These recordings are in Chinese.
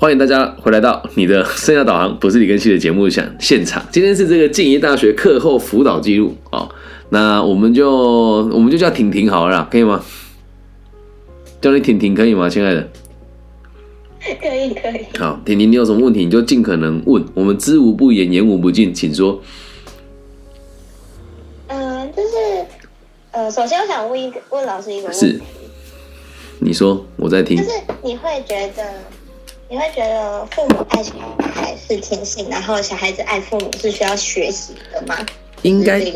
欢迎大家回来到你的生涯导航，不是李根熙的节目现现场。今天是这个静宜大学课后辅导记录哦，那我们就我们就叫婷婷好了啦，可以吗？叫你婷婷可以吗，亲爱的？可以可以。好，婷婷，你有什么问题你就尽可能问，我们知无不言，言无不尽，请说。嗯，就是呃，首先我想问一个问老师一个问是题，你说，我在听就。是你会觉得你会觉得父母爱小孩是天性，然后小孩子爱父母是需要学习的吗？应该是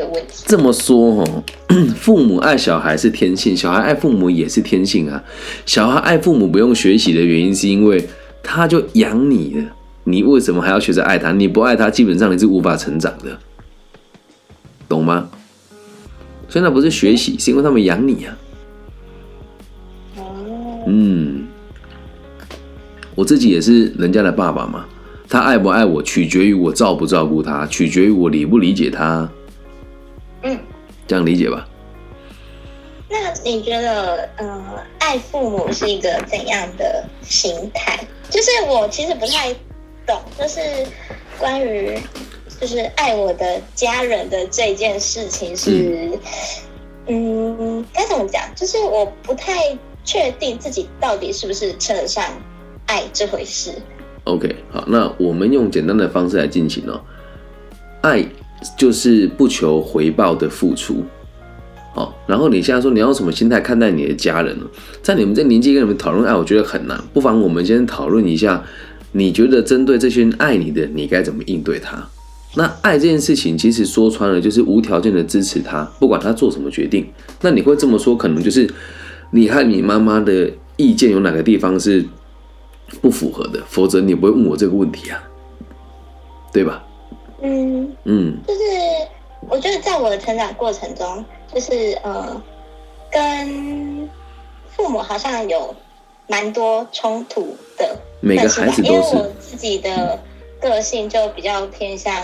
这么说哦，父母爱小孩是天性，小孩爱父母也是天性啊。小孩爱父母不用学习的原因，是因为他就养你了，你为什么还要学着爱他？你不爱他，基本上你是无法成长的，懂吗？所以那不是学习，是因为他们养你啊。哦，嗯，我自己也是人家的爸爸嘛，他爱不爱我，取决于我照不照顾他，取决于我理不理解他，嗯，这样理解吧？那你觉得呃，爱父母是一个怎样的心态？就是我其实不太懂，就是关于就是爱我的家人的这件事情是，嗯，该怎么讲？就是我不太确定自己到底是不是称得上爱这回事。OK，好，那我们用简单的方式来进行哦。爱就是不求回报的付出，好，然后你现在说你要用什么心态看待你的家人呢？在你们这年纪跟你们讨论爱，我觉得很难。不妨我们先讨论一下，你觉得针对这些爱你的，你该怎么应对他？那爱这件事情，其实说穿了就是无条件的支持他，不管他做什么决定。那你会这么说，可能就是你和你妈妈的意见有哪个地方是不符合的，否则你不会问我这个问题啊，对吧？嗯，嗯就是我觉得在我的成长过程中，就是呃，跟父母好像有蛮多冲突的。每个孩子因为我自己的个性就比较偏向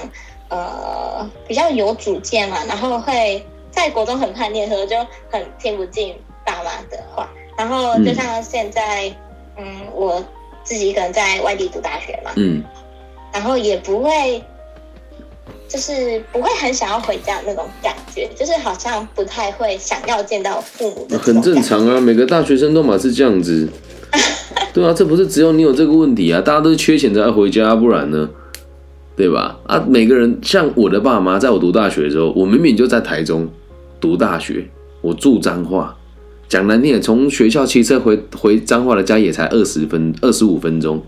呃比较有主见嘛，然后会在国中很叛逆的时候就很听不进爸妈的话，然后就像现在，嗯我自己一个人在外地读大学嘛，嗯然后也不会，就是不会很想要回家那种感觉，就是好像不太会想要见到父母的，很正。常啊，每个大学生都嘛是这样子。对啊，这不是只有你有这个问题啊，大家都是缺钱才要回家，不然呢？对吧？啊，每个人像我的爸妈，在我读大学的时候，我明明就在台中读大学，我住彰化，讲难听点，从学校骑车回回彰化的家也才二十分二十五分钟，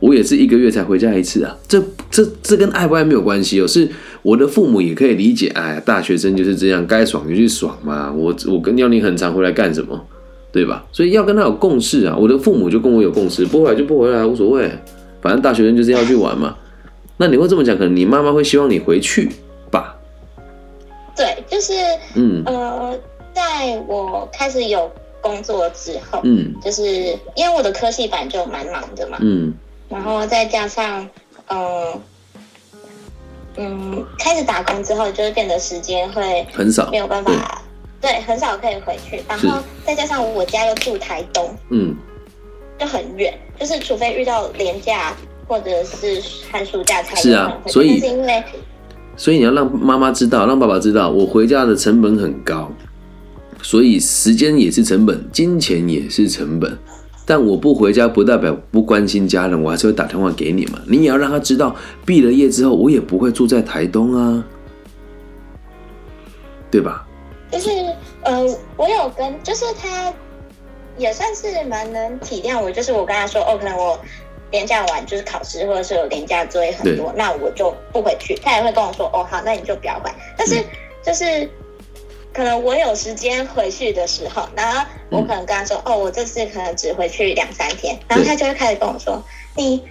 我也是一个月才回家一次啊。这这这跟爱不爱没有关系哦，是我的父母也可以理解。哎，大学生就是这样，该爽就去爽嘛。我我跟要你很常回来干什么？对吧？所以要跟他有共识啊。我的父母就跟我有共识，不回来就不回来，无所谓。反正大学生就是要去玩嘛。那你会这么讲，可能你妈妈会希望你回去吧？对，就是嗯呃，在我开始有工作之后，嗯。就是因为我的科系本来就蛮忙的嘛，嗯。然后再加上嗯嗯，开始打工之后，就是变得时间会很少没。有办法，对，很少可以回去，然后再加上我家又住台东，嗯。就很远，就是除非遇到廉假或者是寒暑假才有是啊所以但是因为所以你要让妈妈知道，让爸爸知道，我回家的成本很高，所以时间也是成本，金钱也是成本。但我不回家不代表不关心家人，我还是会打电话给你嘛。你也要让他知道，毕了业之后我也不会住在台东啊，对吧？就是呃，我有跟，就是他也算是蛮能体谅我，就是我跟他说，哦，可能我廉假完就是考试，或者是有廉假作业很多，那我就不回去。他也会跟我说，哦，好，那你就不要管。但是嗯就是。可能我有时间回去的时候，然后我可能跟他说：“哦，我这次可能只回去两三天。”然后他就会开始跟我说：“你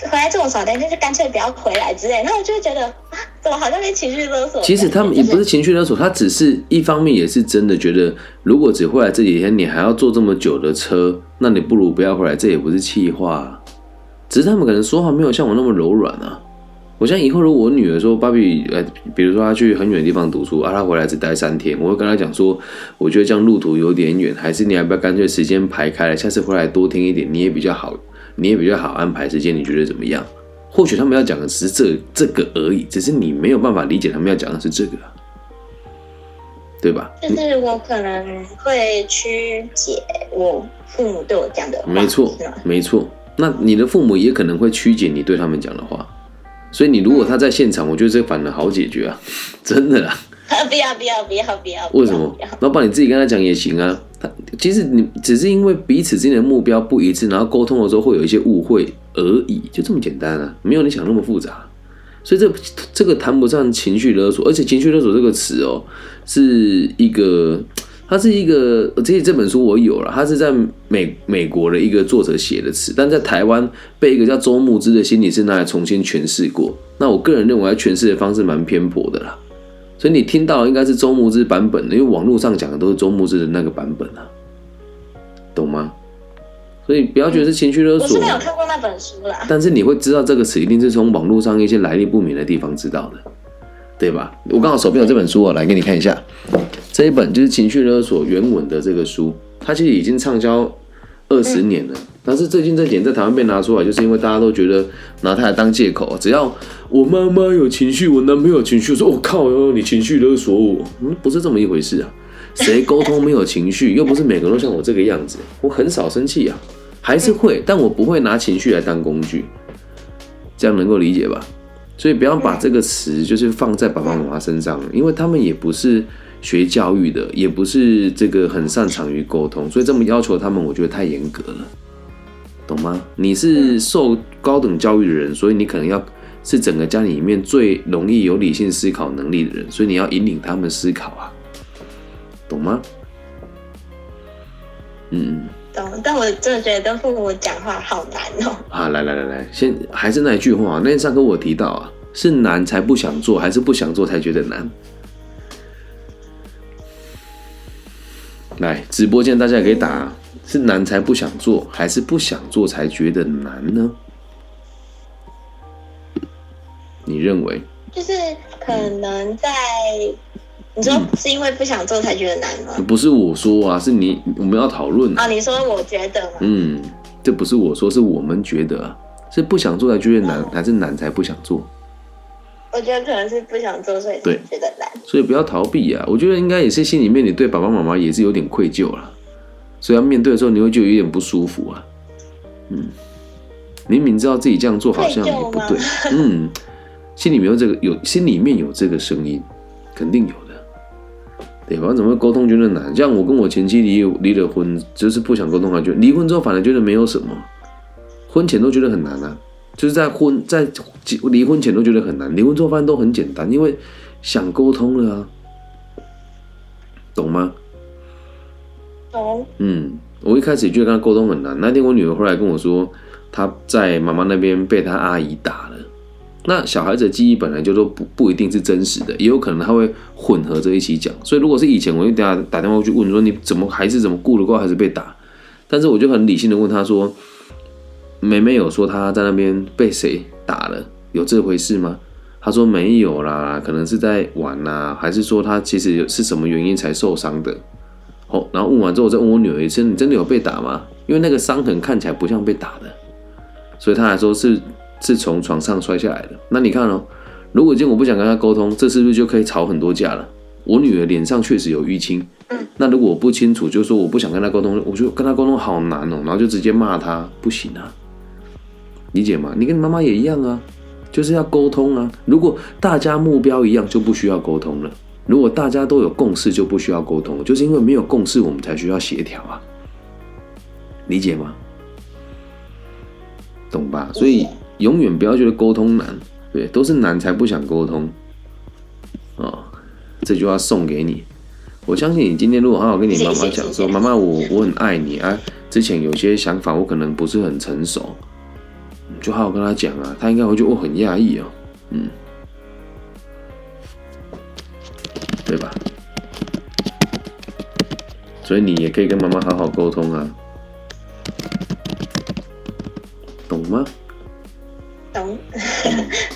回来这么少天，那就干脆不要回来之类。”然后我就会觉得啊，怎么好像被情绪勒索？其实他们也不是情绪勒索，他只是一方面也是真的觉得，如果只回来这几天，你还要坐这么久的车，那你不如不要回来，这也不是气话。只是他们可能说话没有像我那么柔软啊。我想以后如果我女儿说芭比，呃，比如说她去很远的地方读书啊，她回来只待三天，我会跟她讲说，我觉得这样路途有点远，还是你要不要干脆时间排开了，下次回来多听一点，你也比较好你也比较好安排时间，你觉得怎么样？或许他们要讲的只是这这个而已，只是你没有办法理解他们要讲的是这个啊，对吧？就是我可能会曲解我父母对我讲的话，没错没错。那你的父母也可能会曲解你对他们讲的话，所以你如果他在现场，我觉得这反而好解决啊，真的啊。不要不要不要不要！为什么不要？老板你自己跟他讲也行啊。他其实你只是因为彼此之间的目标不一致，然后沟通的时候会有一些误会而已，就这么简单啊，没有你想那么复杂。所以这这个谈不上情绪勒索，而且情绪勒索这个词哦，是一个，它是一个，这这本书我有了，它是在美美国的一个作者写的词，但在台湾被一个叫周牧之的心理师拿来重新诠释过。那我个人认为，他诠释的方式蛮偏颇的啦。所以你听到的应该是周牧之版本的，因为网络上讲的都是周牧之的那个版本啊，懂吗？所以不要觉得是情绪勒索我是没，有看过那本书啦。但是你会知道这个词一定是从网络上一些来历不明的地方知道的，对吧？我刚好手边有这本书我，来给你看一下，这一本就是情绪勒索原文的这个书，它其实已经畅销二十年了，但是最近这点在台湾被拿出来，就是因为大家都觉得拿它来当借口，只要我妈妈有情绪，我男朋友情绪，说我、靠哟，你情绪勒索我，嗯，不是这么一回事啊。谁沟通没有情绪，又不是每个人都像我这个样子，我很少生气啊，还是会，但我不会拿情绪来当工具，这样能够理解吧？所以不要把这个词就是放在爸爸妈妈身上，因为他们也不是学教育的，也不是这个很擅长于沟通，所以这么要求他们，我觉得太严格了，懂吗？你是受高等教育的人，所以你可能要是整个家里面最容易有理性思考能力的人，所以你要引领他们思考啊，懂吗？嗯。懂，但我真的觉得跟父母讲话好难哦。啊，来来来来，先还是那一句话，那天上课我提到啊，是难才不想做，还是不想做才觉得难？来，直播间大家也可以打，是难才不想做，还是不想做才觉得难呢？你认为？就是可能在你说是因为不想做才觉得难吗？不是我说啊，是你我们要讨论啊。啊，你说我觉得吗？嗯，这不是我说，是我们觉得啊，是不想做才觉得难，还是难才不想做？我觉得可能是不想做，所以觉得懒。所以不要逃避啊！我觉得应该也是心里面你对爸爸妈妈也是有点愧疚啦，所以要面对的时候你会觉得有点不舒服啊。嗯，明明知道自己这样做好像也不对，嗯，心里面有这个有心里面有这个声音，肯定有的，对吧？怎么会沟通觉得难？像我跟我前妻离离了婚，就是不想沟通，还觉得离婚之后反而觉得没有什么，婚前都觉得很难啊。就是在婚在离婚前都觉得很难，离婚之后发现都很简单，因为想沟通了啊，懂吗？懂，嗯，我一开始也觉得跟他沟通很难。那天我女儿回来跟我说，她在妈妈那边被她阿姨打了。那小孩子的记忆本来就都不不一定是真实的，也有可能他会混合着一起讲。所以如果是以前，我就等下打电话去问说你怎么孩子怎么顾得过孩子被打，但是我就很理性的问他说。妹妹有说她在那边被谁打了，有这回事吗？她说没有啦，可能是在玩啦，还是说她其实有是什么原因才受伤的？哦，然后问完之后，我再问我女儿一次，你真的有被打吗？因为那个伤痕看起来不像被打的，所以她还说是是从床上摔下来的。那你看哦，如果今天我不想跟她沟通，这是不是就可以吵很多架了？我女儿脸上确实有淤青，那如果我不清楚，就说我不想跟她沟通，我就跟她沟通好难哦，然后就直接骂她，不行啊。理解吗？你跟你妈妈也一样啊，就是要沟通啊。如果大家目标一样，就不需要沟通了；如果大家都有共识，就不需要沟通。就是因为没有共识，我们才需要协调啊。理解吗？懂吧？所以永远不要觉得沟通难，对，都是难才不想沟通。哦，这句话送给你。我相信你今天如果好好跟你妈妈讲说，妈妈，我我很爱你啊，之前有些想法我可能不是很成熟。就好好跟他讲啊，他应该会觉得我很讶异哦，嗯，对吧？所以你也可以跟妈妈好好沟通啊，懂吗？懂，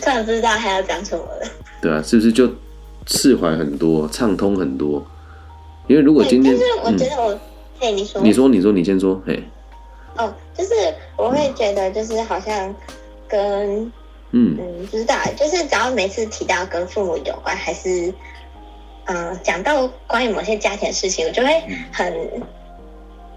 突然不知道还要讲什么了。对啊，是不是就释怀很多，畅通很多？因为如果今天，但是我嗯觉，得我，嘿，你说，你说，你说，你先说，嘿，哦，就是我会觉得就是好像跟嗯嗯，不知道，就是只要每次提到跟父母有关，还是嗯讲到关于某些家庭的事情，我就会很，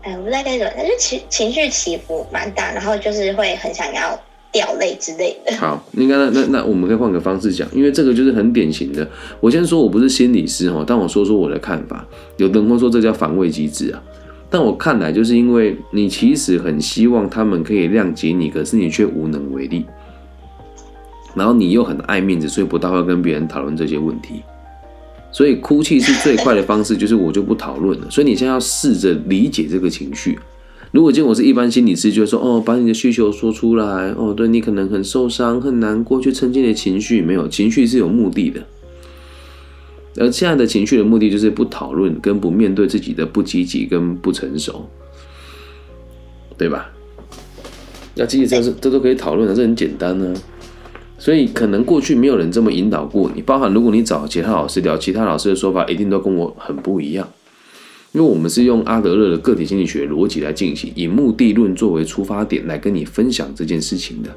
哎，我不知道该怎么，就情情绪起伏蛮大，然后就是会很想要掉泪之类的。好，应该那那那我们可以换个方式讲，因为这个就是很典型的。我先说我不是心理师哈，但我说说我的看法。有的人会说这叫防卫机制啊，但我看来就是因为你其实很希望他们可以谅解你，可是你却无能为力。然后你又很爱面子，所以不大会跟别人讨论这些问题。所以哭泣是最快的方式，就是我就不讨论了。所以你现在要试着理解这个情绪。如果今天我是一般心理师，就会说哦，把你的需求说出来。哦，对你可能很受伤、很难过，去沉浸你的情绪。没有情绪是有目的的，而现在的情绪的目的就是不讨论跟不面对自己的不积极跟不成熟，对吧？要积极这是这都可以讨论的，这很简单呢、所以可能过去没有人这么引导过你，包含如果你找其他老师聊，其他老师的说法一定都跟我很不一样。因为我们是用阿德勒的个体心理学逻辑来进行，以目的论作为出发点来跟你分享这件事情的，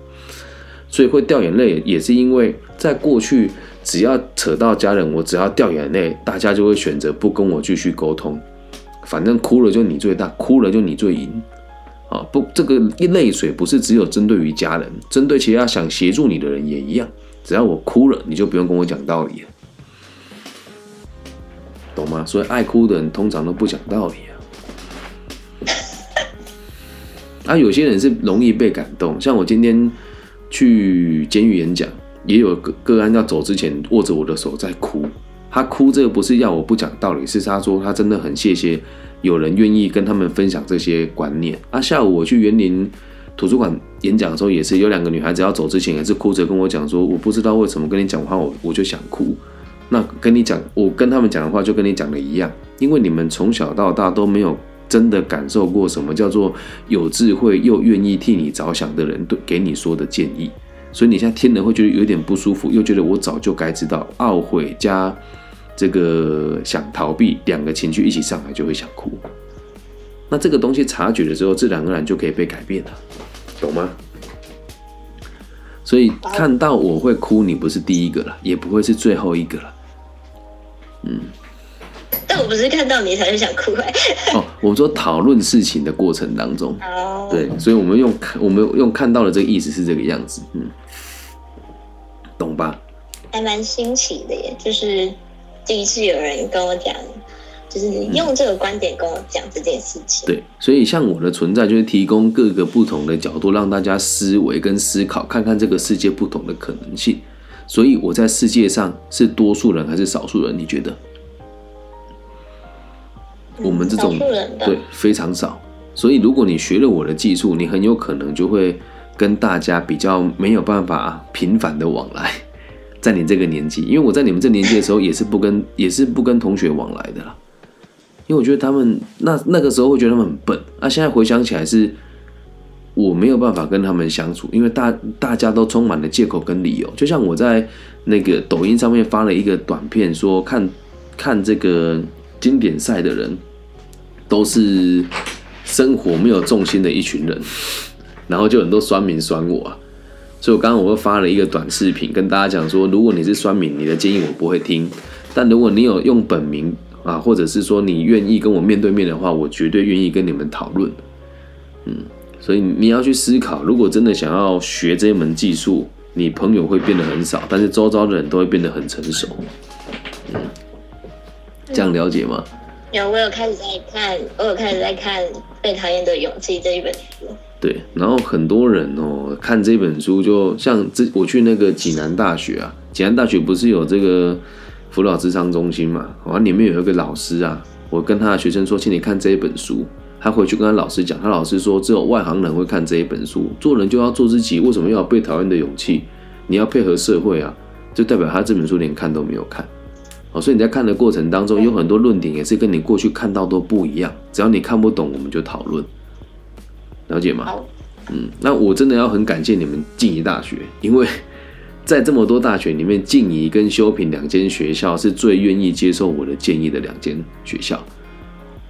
所以会掉眼泪，也是因为在过去只要扯到家人，我只要掉眼泪，大家就会选择不跟我继续沟通，反正哭了就你最大，哭了就你最赢。啊，不，这个泪水不是只有针对于家人，针对其他想协助你的人也一样。只要我哭了，你就不用跟我讲道理，懂吗？所以爱哭的人通常都不讲道理啊。啊，有些人是容易被感动，像我今天去监狱演讲，也有个个案要走之前握着我的手在哭。他哭这个不是要我不讲道理，是他说他真的很谢谢有人愿意跟他们分享这些观念。啊，下午我去园林图书馆演讲的时候，也是有两个女孩子要走之前，也是哭着跟我讲说，我不知道为什么跟你讲话，我我就想哭。那跟你讲，我跟他们讲的话就跟你讲的一样，因为你们从小到大都没有真的感受过什么叫做有智慧又愿意替你着想的人对给你说的建议，所以你现在听了会觉得有点不舒服，又觉得我早就该知道，懊悔加这个想逃避两个情绪一起上来就会想哭。那这个东西察觉了之后，自然而然就可以被改变了，懂吗？所以看到我会哭，你不是第一个了，也不会是最后一个了。嗯但 我不是看到你才是想哭哎、哦，我说讨论事情的过程当中，哦，对，所以我们用看，我们用看到的这个意思是这个样子，嗯，懂吧？还蛮新奇的耶，就是第一次有人跟我讲，就是用这个观点跟我讲这件事情。对，所以像我的存在就是提供各个不同的角度，让大家思维跟思考，看看这个世界不同的可能性。所以我在世界上是多数人还是少数人？你觉得？我们这种对非常少，所以如果你学了我的技术，你很有可能就会跟大家比较没有办法频繁的往来，在你这个年纪，因为我在你们这年纪的时候也是不跟也是不跟同学往来的啦，因为我觉得他们那那个时候会觉得他们很笨，啊，现在回想起来是我没有办法跟他们相处，因为大大家都充满了借口跟理由，就像我在那个抖音上面发了一个短片，说看看这个经典赛的人都是生活没有重心的一群人，然后就很多酸民酸我啊，所以我刚刚我又发了一个短视频，跟大家讲说，如果你是酸民，你的建议我不会听，但如果你有用本名啊，或者是说你愿意跟我面对面的话，我绝对愿意跟你们讨论。嗯，所以你要去思考，如果真的想要学这一门技术，你朋友会变得很少，但是周遭的人都会变得很成熟。嗯，这样了解吗？有，我有开始在看，我有开始在看《被讨厌的勇气》这一本书。对，然后很多人哦看这本书，就像这我去那个济南大学啊，济南大学不是有这个辅导智商中心嘛？然后里面有一个老师啊，我跟他的学生说，请你看这一本书。他回去跟他老师讲，他老师说只有外行人会看这一本书，做人就要做自己，为什么要有被讨厌的勇气？你要配合社会啊，就代表他这本书连看都没有看。哦，所以你在看的过程当中，有很多论点也是跟你过去看到都不一样。只要你看不懂，我们就讨论，了解吗？好，嗯，那我真的要很感谢你们静宜大学，因为在这么多大学里面，静宜跟修平两间学校是最愿意接受我的建议的两间学校。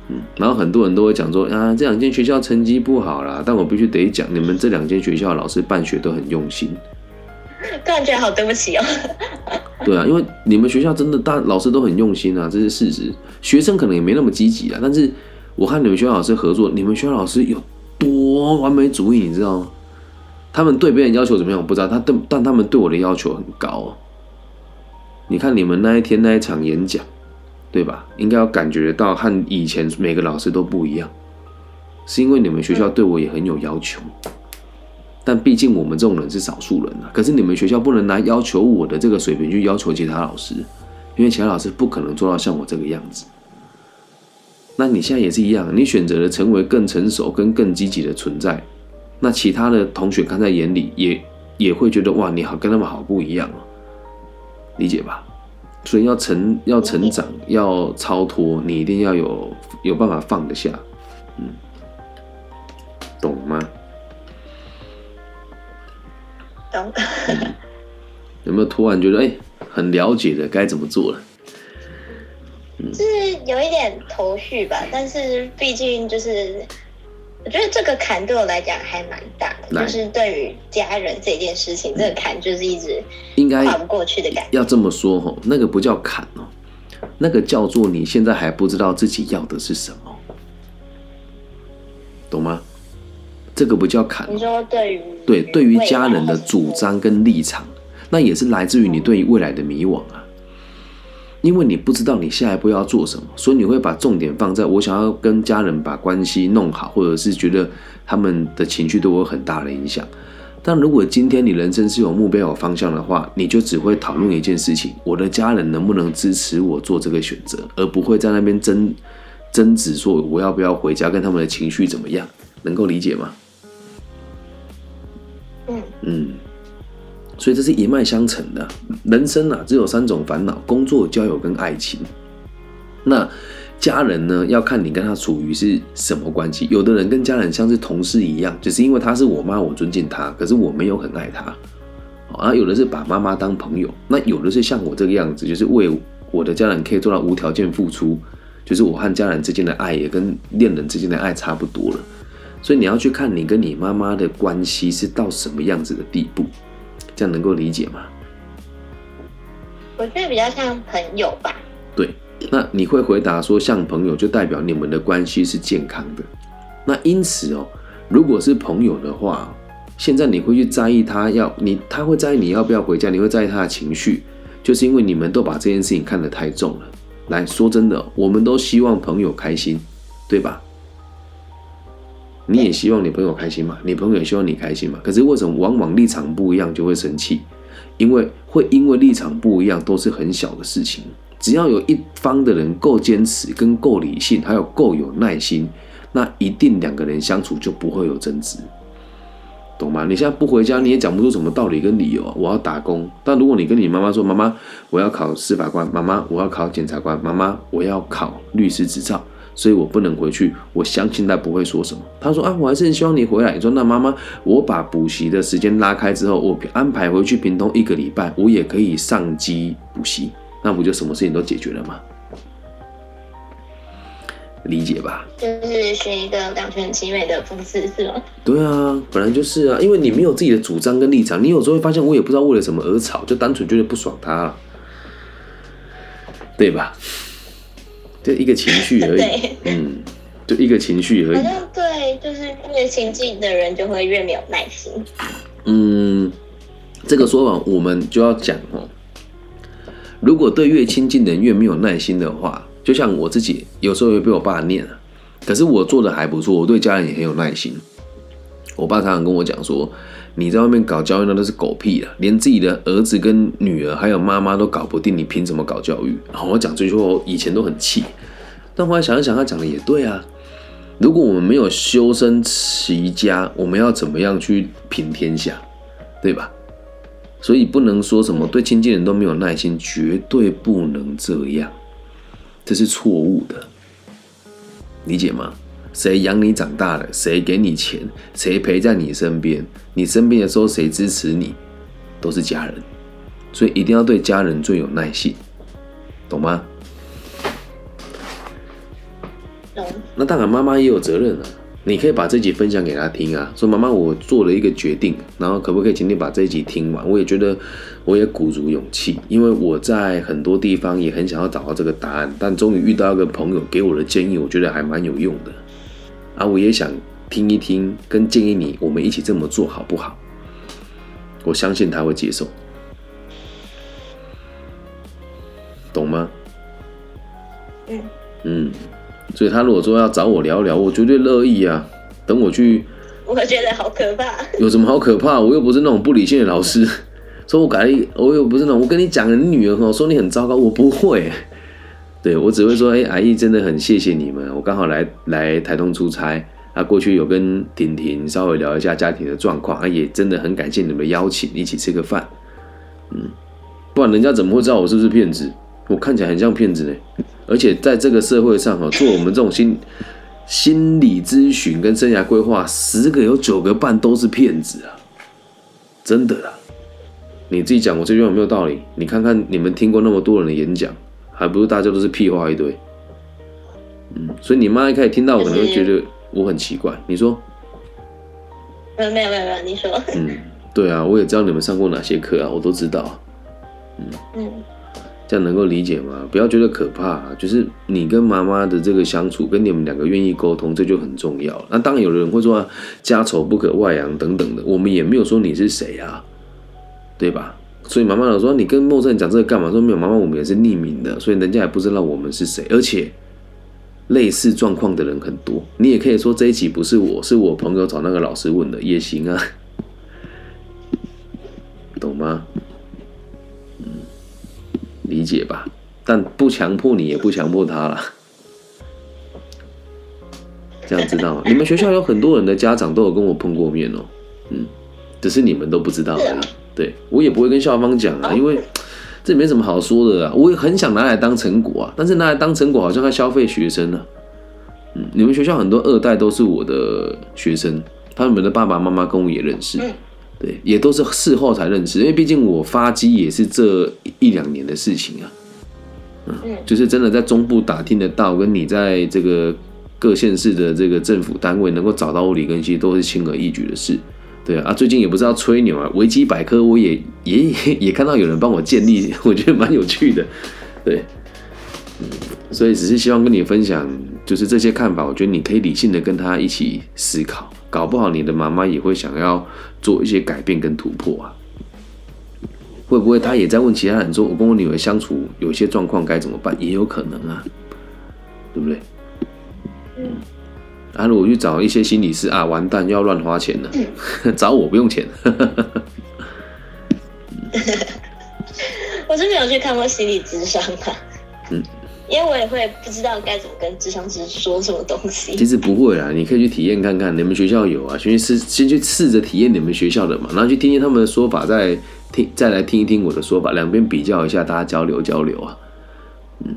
嗯，然后很多人都会讲说啊，这两间学校成绩不好啦，但我必须得讲，你们这两间学校老师办学都很用心。突然觉得好对不起哦。对啊，因为你们学校真的大老师都很用心啊，这是事实。学生可能也没那么积极啊，但是我看你们学校老师合作，你们学校老师有多完美主义，你知道吗？他们对别人要求怎么样我不知道，他对但他们对我的要求很高哦。你看你们那一天那一场演讲，对吧？应该要感觉到和以前每个老师都不一样，是因为你们学校对我也很有要求。但毕竟我们这种人是少数人啊。可是你们学校不能拿要求我的这个水平去要求其他老师，因为其他老师不可能做到像我这个样子。那你现在也是一样，你选择了成为更成熟、跟更积极的存在，那其他的同学看在眼里，也也会觉得哇，你好跟他们好不一样哦，理解吧？所以要成要成长要超脱，你一定要有有办法放得下，嗯，懂吗？懂。有没有突然觉得哎，很了解的该怎么做了？就是有一点头绪吧，但是毕竟就是，我觉得这个坎对我来讲还蛮大的，就是对于家人这件事情，这个坎就是一直应该跨不过去的感觉。要这么说吼，那个不叫坎哦，那个叫做你现在还不知道自己要的是什么，懂吗？这个不叫坎你，说对于对，对于家人的主张跟立场，那也是来自于你对于未来的迷惘啊。因为你不知道你下一步要做什么，所以你会把重点放在我想要跟家人把关系弄好，或者是觉得他们的情绪对我有很大的影响。但如果今天你人生是有目标、有方向的话，你就只会讨论一件事情：我的家人能不能支持我做这个选择，而不会在那边争争执说我要不要回家，跟他们的情绪怎么样，能够理解吗？嗯，所以这是一脉相承的。人生啊，只有三种烦恼：工作、交友跟爱情。那家人呢，要看你跟他处于是什么关系。有的人跟家人像是同事一样，只是因为他是我妈，我尊敬他，可是我没有很爱他。啊，有的是把妈妈当朋友，那有的是像我这个样子，就是为我的家人可以做到无条件付出，就是我和家人之间的爱也跟恋人之间的爱差不多了。所以你要去看你跟你妈妈的关系是到什么样子的地步，这样能够理解吗？我觉得比较像朋友吧。对，那你会回答说像朋友，就代表你们的关系是健康的。那因此哦，如果是朋友的话，现在你会去在意他要你，他会在意你要不要回家，你会在意他的情绪，就是因为你们都把这件事情看得太重了。来说真的哦，我们都希望朋友开心，对吧？你也希望你朋友开心嘛？你朋友也希望你开心嘛？可是为什么往往立场不一样就会生气？因为会因为立场不一样，都是很小的事情。只要有一方的人够坚持、跟够理性，还有够有耐心，那一定两个人相处就不会有争执，懂吗？你现在不回家，你也讲不出什么道理跟理由啊。我要打工，但如果你跟你妈妈说：“妈妈，我要考司法官；妈妈，我要考检察官；妈妈，我要考律师执照。”所以我不能回去，我相信他不会说什么。他说啊，我还是很希望你回来。你说那妈妈，我把补习的时间拉开之后，我安排回去平东一个礼拜，我也可以上机补习，那不就什么事情都解决了吗？理解吧？就是选一个两全其美的方式，是吗？对啊，本来就是啊，因为你没有自己的主张跟立场，你有时候会发现我也不知道为了什么而吵，就单纯觉得不爽他了，对吧？就一个情绪而已 对，嗯，就一个情绪而已。好像对，就是越亲近的人就会越没有耐心。嗯，这个说法我们就要讲哦。如果对越亲近的人越没有耐心的话，就像我自己有时候会被我爸念啊，可是我做的还不错，我对家人也很有耐心。我爸常常跟我讲说，你在外面搞教育那都是狗屁啊，连自己的儿子跟女儿还有妈妈都搞不定，你凭什么搞教育？然后我讲这句话，我以前都很气，但后来想一想，他讲的也对啊。如果我们没有修身齐家，我们要怎么样去平天下，对吧？所以不能说什么对亲近人都没有耐心，绝对不能这样，这是错误的，理解吗？谁养你长大了？谁给你钱？谁陪在你身边？你生病的时候谁支持你？都是家人，所以一定要对家人最有耐心，懂吗？懂。那当然妈妈也有责任啊。你可以把这集分享给他听啊，说妈妈，我做了一个决定，然后可不可以请你把这一集听完？我也觉得，我也鼓足勇气，因为我在很多地方也很想要找到这个答案，但终于遇到一个朋友给我的建议，我觉得还蛮有用的啊，我也想听一听，跟建议你，我们一起这么做好不好？我相信他会接受，懂吗？嗯嗯。所以他如果说要找我聊聊，我绝对乐意啊。等我去，我觉得好可怕。有什么好可怕？我又不是那种不理性的老师。说我改，我又不是那种。我跟你讲，你女儿哈，说你很糟糕，我不会。对我只会说，哎，阿姨真的很谢谢你们。我刚好来来台东出差，啊，过去有跟婷婷稍微聊一下家庭的状况，啊，也真的很感谢你们邀请，一起吃个饭。嗯，不然人家怎么会知道我是不是骗子？我看起来很像骗子呢。而且在这个社会上哈，做我们这种心心理咨询跟生涯规划，十个有九个半都是骗子啊！真的啦，你自己讲我这句话有没有道理？你看看你们听过那么多人的演讲，还不如大家都是屁话一堆？嗯，所以你妈一开始听到我，可能会觉得我很奇怪。你说？没有没有没有，你说？嗯，对啊，我也知道你们上过哪些课啊，我都知道。嗯嗯。这样能够理解吗？不要觉得可怕，就是你跟妈妈的这个相处，跟你们两个愿意沟通，这就很重要。那当然，有的人会说啊家丑不可外扬等等的，我们也没有说你是谁啊，对吧？所以妈妈老说你跟陌生人讲这个干嘛？说没有，妈妈我们也是匿名的，所以人家也不知道我们是谁。而且类似状况的人很多，你也可以说这一集不是我，是我朋友找那个老师问的也行啊，懂吗？嗯理解吧，但不强迫你，也不强迫他了。这样知道吗？你们学校有很多人的家长都有跟我碰过面哦，嗯，只是你们都不知道而已。对我也不会跟校方讲啊，因为 这没什么好说的啊。我也很想拿来当成果啊，但是拿来当成果好像在消费学生呢。嗯，你们学校很多二代都是我的学生，他们的爸爸妈妈跟我也认识。对，也都是事后才认识，因为毕竟我发机也是这一两年的事情啊，嗯，就是真的在中部打听得到，跟你在这个各县市的这个政府单位能够找到物理根系，都是轻而易举的事。对啊，最近也不知道吹牛啊，维基百科我也也 也看到有人帮我建立，我觉得蛮有趣的，对，嗯，所以只是希望跟你分享，就是这些看法，我觉得你可以理性的跟他一起思考。搞不好你的妈妈也会想要做一些改变跟突破啊？会不会她也在问其他人说：“我跟我女儿相处有些状况该怎么办？”也有可能啊，对不对？嗯。啊，如果去找一些心理师啊，完蛋要乱花钱了，找我不用钱。我是没有去看过心理智商的。嗯。因为我也会不知道该怎么跟智商师说什么东西。其实不会啦，你可以去体验看看，你们学校有啊，先去试，先去试着体验你们学校的嘛，然后去听听他们的说法，再听，再来听一听我的说法，两边比较一下，大家交流交流啊。嗯，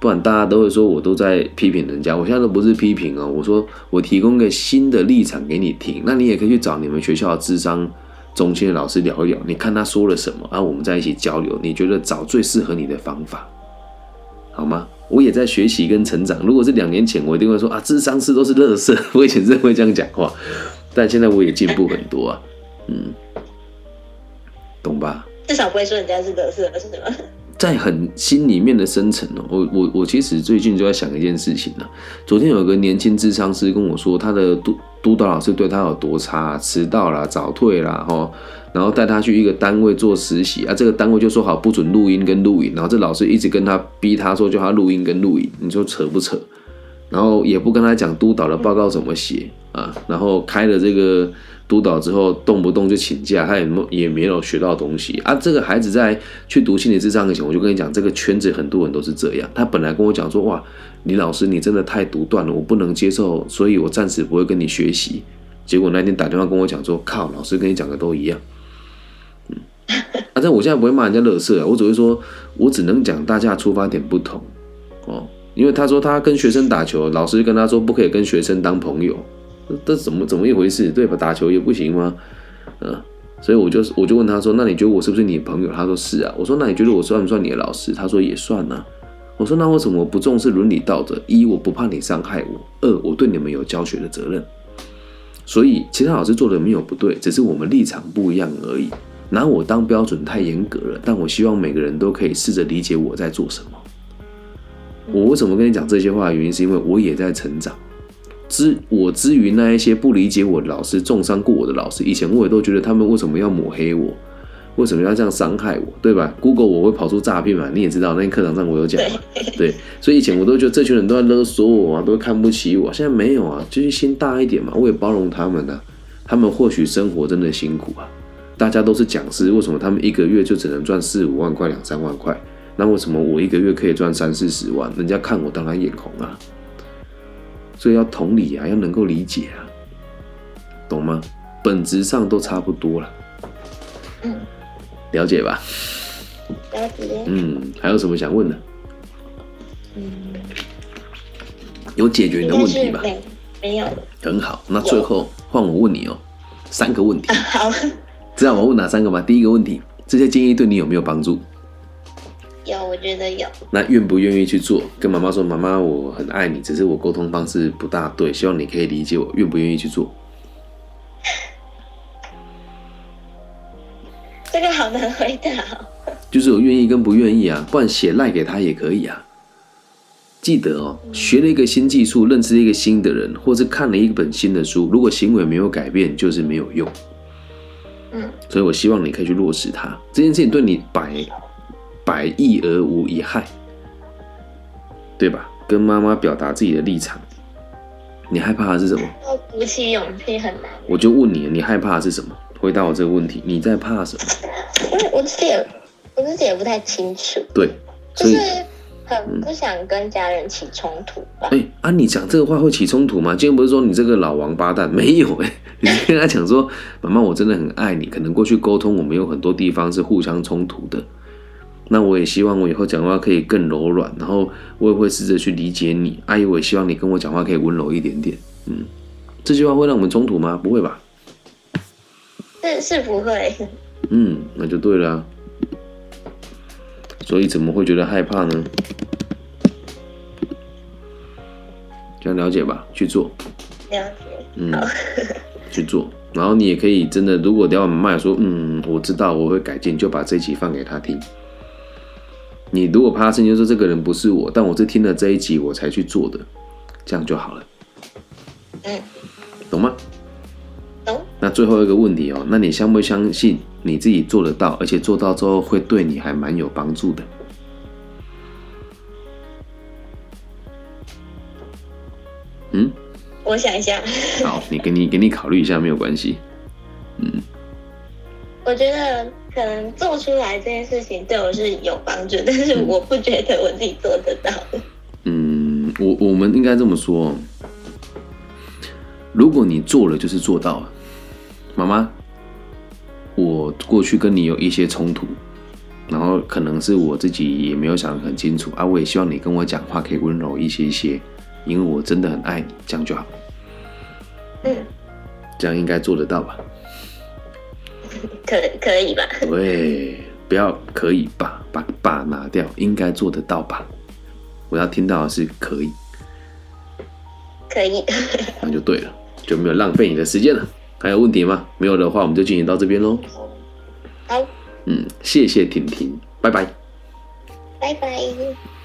不然大家都会说我都在批评人家，我现在都不是批评哦，我说我提供个新的立场给你听，那你也可以去找你们学校的智商中心的老师聊一聊，你看他说了什么，然后我们在一起交流，你觉得找最适合你的方法。好吗？我也在学习跟成长。如果是两年前，我一定会说啊，智商师都是乐色。我以前真会这样讲话，但现在我也进步很多啊。嗯，懂吧？至少不会说人家是乐色，是吗？在很心里面的深层哦，我我我其实最近就在想一件事情呢。昨天有个年轻智商师跟我说，他的督督导老师对他有多差，迟到啦、早退啦，吼。然后带他去一个单位做实习啊，这个单位就说好不准录音跟录影，然后这老师一直跟他逼他说叫他录音跟录影，你说扯不扯？然后也不跟他讲督导的报告怎么写啊，然后开了这个督导之后，动不动就请假，他也没也没有学到东西啊。这个孩子在去读心理智商以前，我就跟你讲，这个圈子很多人都是这样。他本来跟我讲说，哇，李老师你真的太独断了，我不能接受，所以我暂时不会跟你学习。结果那天打电话跟我讲说，靠，老师跟你讲的都一样。嗯反正我现在不会骂人家乐色啊，我只会说，我只能讲大家出发点不同哦。因为他说他跟学生打球，老师跟他说不可以跟学生当朋友，这怎么怎么一回事？对吧？打球也不行吗？嗯，所以我就我就问他说，那你觉得我是不是你的朋友？他说是啊。我说那你觉得我算不算你的老师？他说也算啊。我说那为什么不重视伦理道德？一我不怕你伤害我，二我对你们有教学的责任。所以其他老师做的没有不对，只是我们立场不一样而已。拿我当标准太严格了，但我希望每个人都可以试着理解我在做什么。我为什么跟你讲这些话原因，是因为我也在成长。之我之于那一些不理解我的老师、重伤过我的老师，以前我也都觉得他们为什么要抹黑我，为什么要这样伤害我，对吧？Google 我会跑出诈骗嘛？你也知道，那天课堂上我有讲嘛，对，所以以前我都觉得这群人都在勒索我啊，都看不起我。现在没有啊，就是心大一点嘛，我也包容他们啊。他们或许生活真的辛苦啊，大家都是讲师，为什么他们一个月就只能赚四五万块、两三万块？那为什么我一个月可以赚三四十万？人家看我当然眼红啊。所以要同理啊，要能够理解啊，懂吗？本质上都差不多了。嗯，了解吧？了解。嗯，还有什么想问的？嗯，有解决你的问题吧？没没有。很好，那最后换我问你哦，三个问题。好。知道我问哪三个吗？第一个问题，这些建议对你有没有帮助？有，我觉得有。那愿不愿意去做？跟妈妈说，妈妈，我很爱你，只是我沟通方式不大对，希望你可以理解我。愿不愿意去做？这个好难回答。就是我愿意跟不愿意啊，不然写赖给他也可以啊。记得哦，学了一个新技术，认识了一个新的人，或是看了一本新的书，如果行为没有改变，就是没有用。嗯。所以我希望你可以去落实它。这件事情对你百。百益而无一害，对吧？跟妈妈表达自己的立场，你害怕的是什么？要鼓起勇气很难。我就问你，你害怕的是什么？回答我这个问题，你在怕什么？因为我自己也，我自己也不太清楚。对，就是很不想跟家人起冲突吧。哎，啊，你讲这个话会起冲突吗？今天不是说你这个老王八蛋？没有哎，你跟他讲说，妈妈，我真的很爱你。可能过去沟通，我们有很多地方是互相冲突的。那我也希望我以后讲话可以更柔软，然后我也会试着去理解你。阿姨，我也希望你跟我讲话可以温柔一点点。嗯，这句话会让我们冲突吗？不会吧？是是不会。嗯，那就对了。所以怎么会觉得害怕呢？这样了解吧，去做。了解。嗯，去做。然后你也可以真的，如果聊完麦说，嗯，我知道我会改进，就把这集放给他听。你如果怕生气，就说这个人不是我，但我是听了这一集我才去做的，这样就好了。嗯，懂吗？懂。那最后一个问题哦，那你相不相信你自己做得到，而且做到之后会对你还蛮有帮助的？嗯？我想一下。好，你给你给你考虑一下，没有关系。嗯。我觉得。可能做出来这件事情对我是有帮助，但是我不觉得我自己做得到。嗯，我我们应该这么说：，如果你做了，就是做到了。妈妈，我过去跟你有一些冲突，然后可能是我自己也没有想得很清楚啊。我也希望你跟我讲话可以温柔一些些，因为我真的很爱你，这样就好。嗯，这样应该做得到吧？可可以吧？喂，不要可以吧？把把拿掉，应该做得到吧？我要听到的是可以，可以，那就对了，就没有浪费你的时间了。还有问题吗？没有的话，我们就进行到这边喽。好，嗯，谢谢婷婷，拜拜，拜拜。